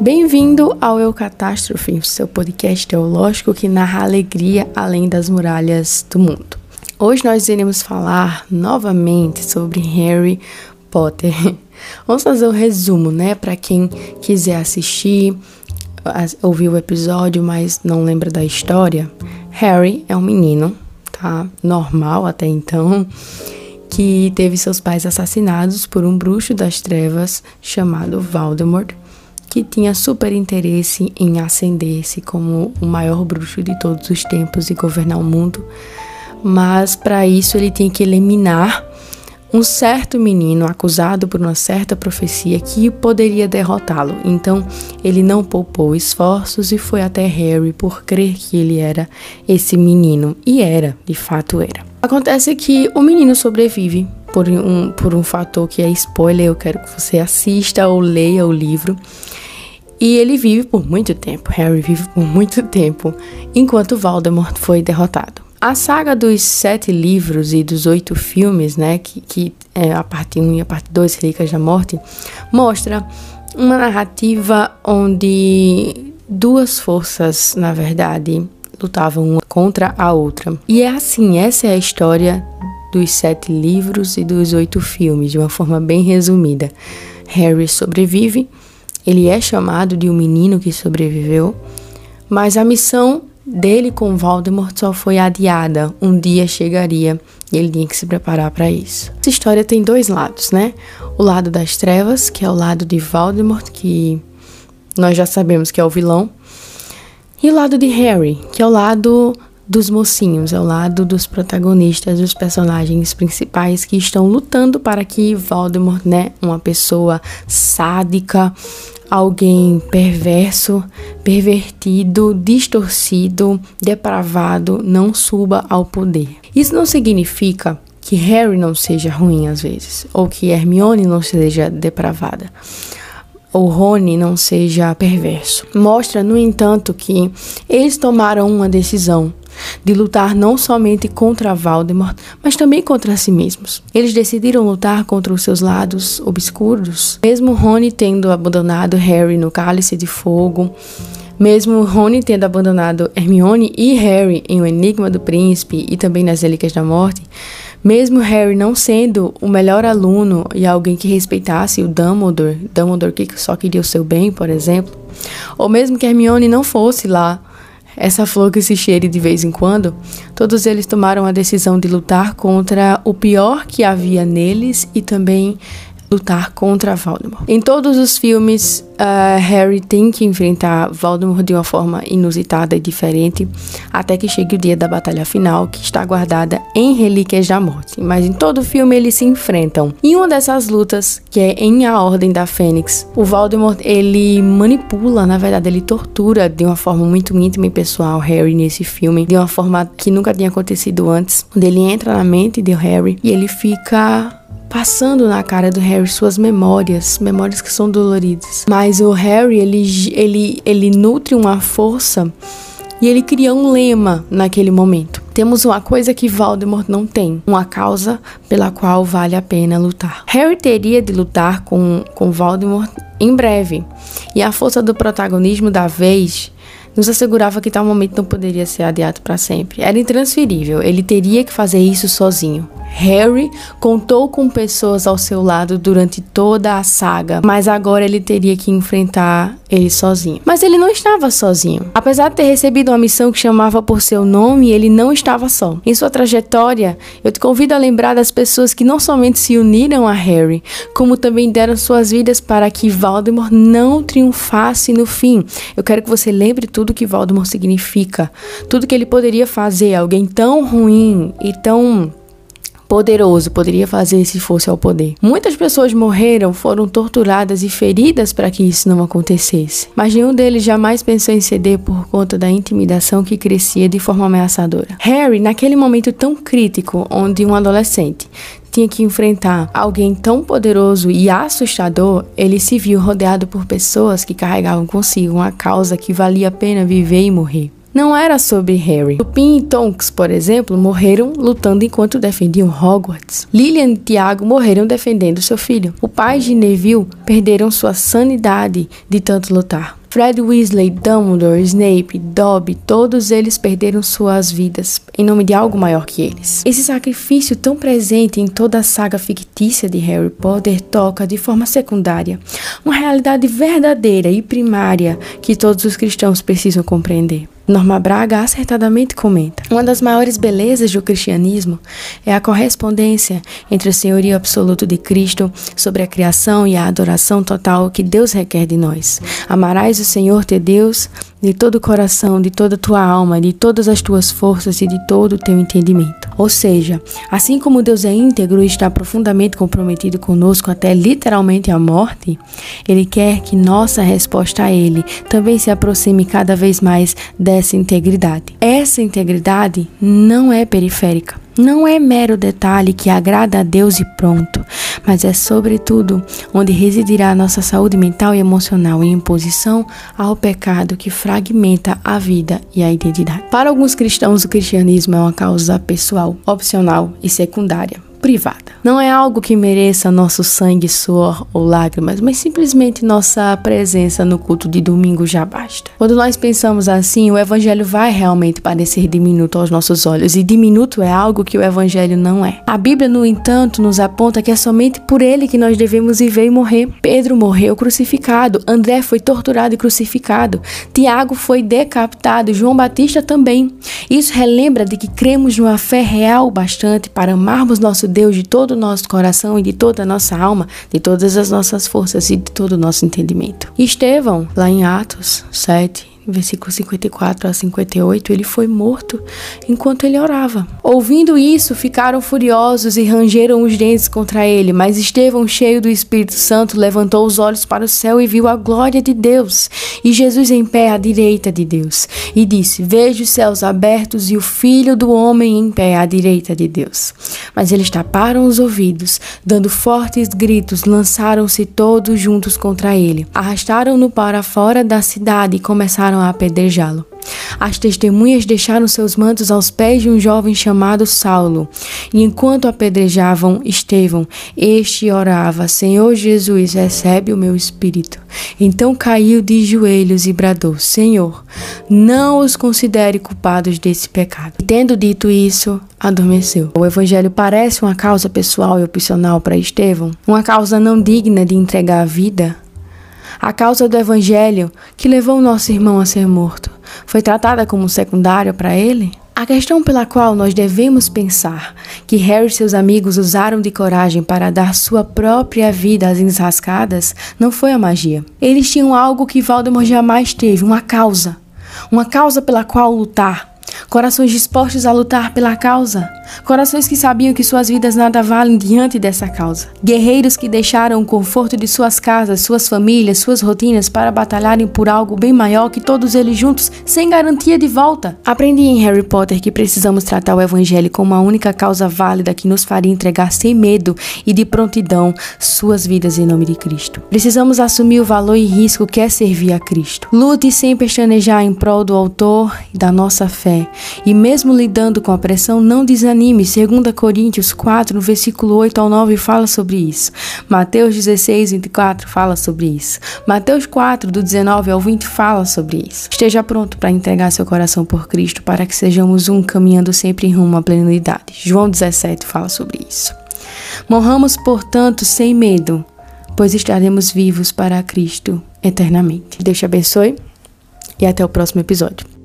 Bem-vindo ao Eu Catástrofe, seu podcast teológico que narra alegria além das muralhas do mundo. Hoje nós iremos falar novamente sobre Harry Potter. Vamos fazer um resumo, né, para quem quiser assistir, ouvir o episódio, mas não lembra da história. Harry é um menino, tá? Normal até então, que teve seus pais assassinados por um bruxo das trevas chamado Voldemort, que tinha super interesse em ascender-se como o maior bruxo de todos os tempos e governar o mundo. Mas para isso ele tinha que eliminar um certo menino acusado por uma certa profecia que poderia derrotá-lo. Então ele não poupou esforços e foi até Harry por crer que ele era esse menino. E era, de fato era. Acontece que o menino sobrevive por um, por um fator que é spoiler. Eu quero que você assista ou leia o livro. E ele vive por muito tempo. Harry vive por muito tempo enquanto Voldemort foi derrotado. A saga dos sete livros e dos oito filmes, né, que, que é a parte 1 e a parte 2, Relíquias da Morte, mostra uma narrativa onde duas forças, na verdade, lutavam uma contra a outra. E é assim, essa é a história dos sete livros e dos oito filmes, de uma forma bem resumida. Harry sobrevive, ele é chamado de um menino que sobreviveu, mas a missão dele com Voldemort só foi adiada. Um dia chegaria e ele tinha que se preparar para isso. Essa história tem dois lados, né? O lado das trevas, que é o lado de Voldemort, que nós já sabemos que é o vilão, e o lado de Harry, que é o lado dos mocinhos, é o lado dos protagonistas, dos personagens principais que estão lutando para que Voldemort, né, uma pessoa sádica, alguém perverso, pervertido, distorcido, depravado não suba ao poder. Isso não significa que Harry não seja ruim às vezes, ou que Hermione não seja depravada, ou Rony não seja perverso. Mostra, no entanto, que eles tomaram uma decisão de lutar não somente contra Voldemort, mas também contra si mesmos. Eles decidiram lutar contra os seus lados obscuros, mesmo Rony tendo abandonado Harry no Cálice de Fogo, mesmo Rony tendo abandonado Hermione e Harry em O Enigma do Príncipe e também nas Relíquias da Morte, mesmo Harry não sendo o melhor aluno e alguém que respeitasse o Dumbledore, Dumbledore que só queria o seu bem, por exemplo, ou mesmo que Hermione não fosse lá essa flor que se cheire de vez em quando, todos eles tomaram a decisão de lutar contra o pior que havia neles e também lutar contra Voldemort. Em todos os filmes, uh, Harry tem que enfrentar Voldemort de uma forma inusitada e diferente, até que chegue o dia da batalha final, que está guardada em Relíquias da Morte. Mas em todo filme eles se enfrentam. Em uma dessas lutas, que é em A Ordem da Fênix, o Voldemort ele manipula, na verdade ele tortura de uma forma muito íntima e pessoal Harry nesse filme, de uma forma que nunca tinha acontecido antes, onde ele entra na mente de Harry e ele fica passando na cara do Harry suas memórias, memórias que são doloridas. Mas o Harry, ele, ele, ele nutre uma força e ele cria um lema naquele momento. Temos uma coisa que Voldemort não tem, uma causa pela qual vale a pena lutar. Harry teria de lutar com, com Voldemort em breve, e a força do protagonismo da vez nos assegurava que tal momento não poderia ser adiado para sempre. Era intransferível, ele teria que fazer isso sozinho. Harry contou com pessoas ao seu lado durante toda a saga, mas agora ele teria que enfrentar ele sozinho. Mas ele não estava sozinho. Apesar de ter recebido uma missão que chamava por seu nome, ele não estava só. Em sua trajetória, eu te convido a lembrar das pessoas que não somente se uniram a Harry, como também deram suas vidas para que Voldemort não triunfasse no fim. Eu quero que você lembre tudo que Voldemort significa, tudo que ele poderia fazer, alguém tão ruim e tão poderoso poderia fazer se fosse ao poder. Muitas pessoas morreram, foram torturadas e feridas para que isso não acontecesse, mas nenhum deles jamais pensou em ceder por conta da intimidação que crescia de forma ameaçadora. Harry, naquele momento tão crítico, onde um adolescente tinha que enfrentar alguém tão poderoso e assustador, ele se viu rodeado por pessoas que carregavam consigo uma causa que valia a pena viver e morrer. não era sobre Harry. Lupin e Tonks, por exemplo, morreram lutando enquanto defendiam Hogwarts. Lilian e Tiago morreram defendendo seu filho. O pai de Neville perderam sua sanidade de tanto lutar. Fred Weasley, Dumbledore, Snape, Dobby, todos eles perderam suas vidas em nome de algo maior que eles. Esse sacrifício tão presente em toda a saga fictícia de Harry Potter toca de forma secundária uma realidade verdadeira e primária que todos os cristãos precisam compreender. Norma Braga acertadamente comenta: Uma das maiores belezas do cristianismo é a correspondência entre o senhorio absoluto de Cristo sobre a criação e a adoração total que Deus requer de nós. Amarás o Senhor teu Deus de todo o coração, de toda a tua alma, de todas as tuas forças e de todo o teu entendimento. Ou seja, assim como Deus é íntegro e está profundamente comprometido conosco até literalmente a morte, Ele quer que nossa resposta a Ele também se aproxime cada vez mais dessa integridade. Essa integridade não é periférica. Não é mero detalhe que agrada a Deus e pronto, mas é sobretudo onde residirá a nossa saúde mental e emocional em oposição ao pecado que fragmenta a vida e a identidade. Para alguns cristãos, o cristianismo é uma causa pessoal, opcional e secundária privada. Não é algo que mereça nosso sangue, suor ou lágrimas, mas simplesmente nossa presença no culto de domingo já basta. Quando nós pensamos assim, o evangelho vai realmente parecer diminuto aos nossos olhos, e diminuto é algo que o evangelho não é. A Bíblia, no entanto, nos aponta que é somente por ele que nós devemos viver e morrer. Pedro morreu crucificado, André foi torturado e crucificado, Tiago foi decapitado, João Batista também. Isso relembra de que cremos numa fé real bastante para amarmos nosso Deus de todo o nosso coração e de toda a nossa alma, de todas as nossas forças e de todo o nosso entendimento. Estevão, lá em Atos 7, versículo 54 a 58, ele foi morto enquanto ele orava. Ouvindo isso, ficaram furiosos e rangeram os dentes contra ele. Mas Estevão, cheio do Espírito Santo, levantou os olhos para o céu e viu a glória de Deus e Jesus em pé à direita de Deus. E disse: Vejo os céus abertos e o Filho do Homem em pé à direita de Deus. Mas eles taparam os ouvidos, dando fortes gritos, lançaram-se todos juntos contra ele. Arrastaram-no para fora da cidade e começaram a apedrejá-lo. As testemunhas deixaram seus mantos aos pés de um jovem chamado Saulo, e enquanto apedrejavam Estevão, este orava: Senhor Jesus, recebe o meu espírito. Então caiu de joelhos e bradou: Senhor, não os considere culpados desse pecado. E tendo dito isso, adormeceu. O evangelho parece uma causa pessoal e opcional para Estevão, uma causa não digna de entregar a vida a causa do evangelho que levou nosso irmão a ser morto foi tratada como secundária para ele? A questão pela qual nós devemos pensar que Harry e seus amigos usaram de coragem para dar sua própria vida às ensascadas não foi a magia. Eles tinham algo que Voldemort jamais teve, uma causa. Uma causa pela qual lutar, corações dispostos a lutar pela causa, corações que sabiam que suas vidas nada valem diante dessa causa, guerreiros que deixaram o conforto de suas casas, suas famílias, suas rotinas para batalharem por algo bem maior que todos eles juntos, sem garantia de volta. Aprendi em Harry Potter que precisamos tratar o Evangelho como a única causa válida que nos faria entregar sem medo e de prontidão suas vidas em nome de Cristo. Precisamos assumir o valor e risco que é servir a Cristo. Lute sem pestanejar em prol do Autor e da nossa fé e mesmo lidando com a pressão, não desanime. 2 Coríntios 4, no versículo 8 ao 9, fala sobre isso. Mateus 16, 24 fala sobre isso. Mateus 4, do 19 ao 20, fala sobre isso. Esteja pronto para entregar seu coração por Cristo, para que sejamos um caminhando sempre em rumo à plenitude. João 17 fala sobre isso. Morramos, portanto, sem medo, pois estaremos vivos para Cristo eternamente. Deus te abençoe e até o próximo episódio.